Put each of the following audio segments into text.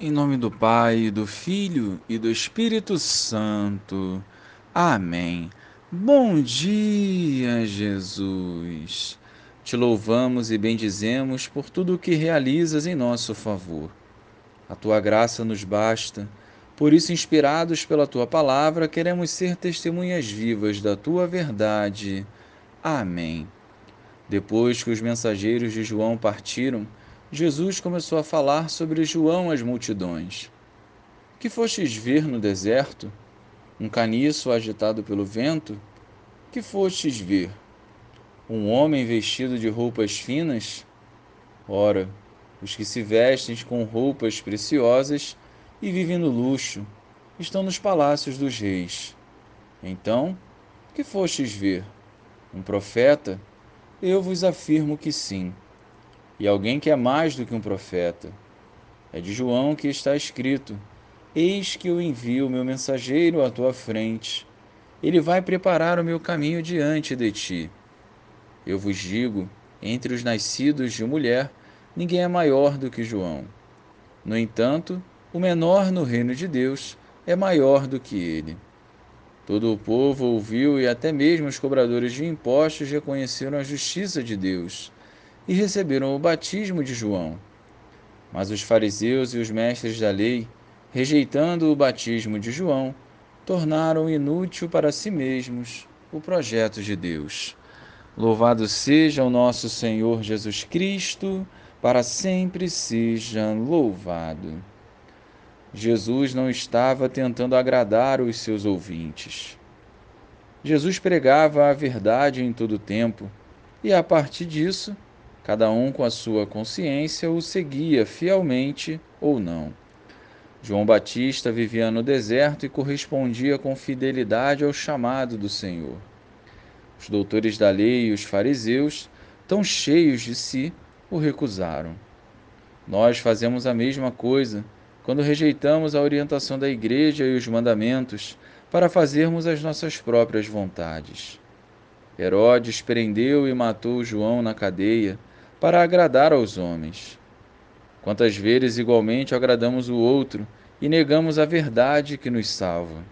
Em nome do Pai, do Filho e do Espírito Santo. Amém. Bom dia, Jesus. Te louvamos e bendizemos por tudo o que realizas em nosso favor. A tua graça nos basta. Por isso, inspirados pela tua palavra, queremos ser testemunhas vivas da tua verdade. Amém. Depois que os mensageiros de João partiram, Jesus começou a falar sobre João às multidões. Que fostes ver no deserto? Um caniço agitado pelo vento? Que fostes ver? Um homem vestido de roupas finas? Ora, os que se vestem com roupas preciosas e vivem no luxo estão nos palácios dos reis. Então, que fostes ver? Um profeta? Eu vos afirmo que sim e alguém que é mais do que um profeta. É de João que está escrito: Eis que eu envio o meu mensageiro à tua frente. Ele vai preparar o meu caminho diante de ti. Eu vos digo: entre os nascidos de mulher, ninguém é maior do que João. No entanto, o menor no reino de Deus é maior do que ele. Todo o povo ouviu e até mesmo os cobradores de impostos reconheceram a justiça de Deus e receberam o batismo de João. Mas os fariseus e os mestres da lei, rejeitando o batismo de João, tornaram inútil para si mesmos o projeto de Deus. Louvado seja o nosso Senhor Jesus Cristo, para sempre seja louvado. Jesus não estava tentando agradar os seus ouvintes. Jesus pregava a verdade em todo o tempo, e a partir disso, Cada um com a sua consciência o seguia fielmente ou não. João Batista vivia no deserto e correspondia com fidelidade ao chamado do Senhor. Os doutores da lei e os fariseus, tão cheios de si, o recusaram. Nós fazemos a mesma coisa quando rejeitamos a orientação da Igreja e os mandamentos para fazermos as nossas próprias vontades. Herodes prendeu e matou João na cadeia para agradar aos homens. Quantas vezes igualmente agradamos o outro e negamos a verdade que nos salva.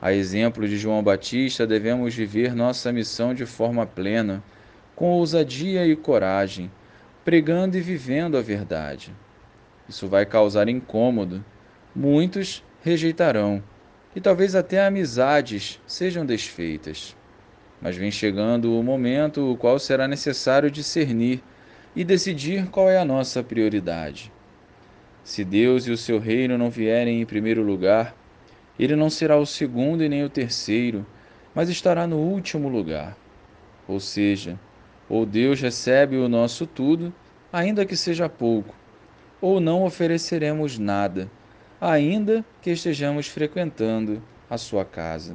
A exemplo de João Batista, devemos viver nossa missão de forma plena, com ousadia e coragem, pregando e vivendo a verdade. Isso vai causar incômodo. Muitos rejeitarão, e talvez até amizades sejam desfeitas. Mas vem chegando o momento o qual será necessário discernir e decidir qual é a nossa prioridade. Se Deus e o seu reino não vierem em primeiro lugar, ele não será o segundo e nem o terceiro, mas estará no último lugar. Ou seja, ou Deus recebe o nosso tudo, ainda que seja pouco, ou não ofereceremos nada, ainda que estejamos frequentando a sua casa.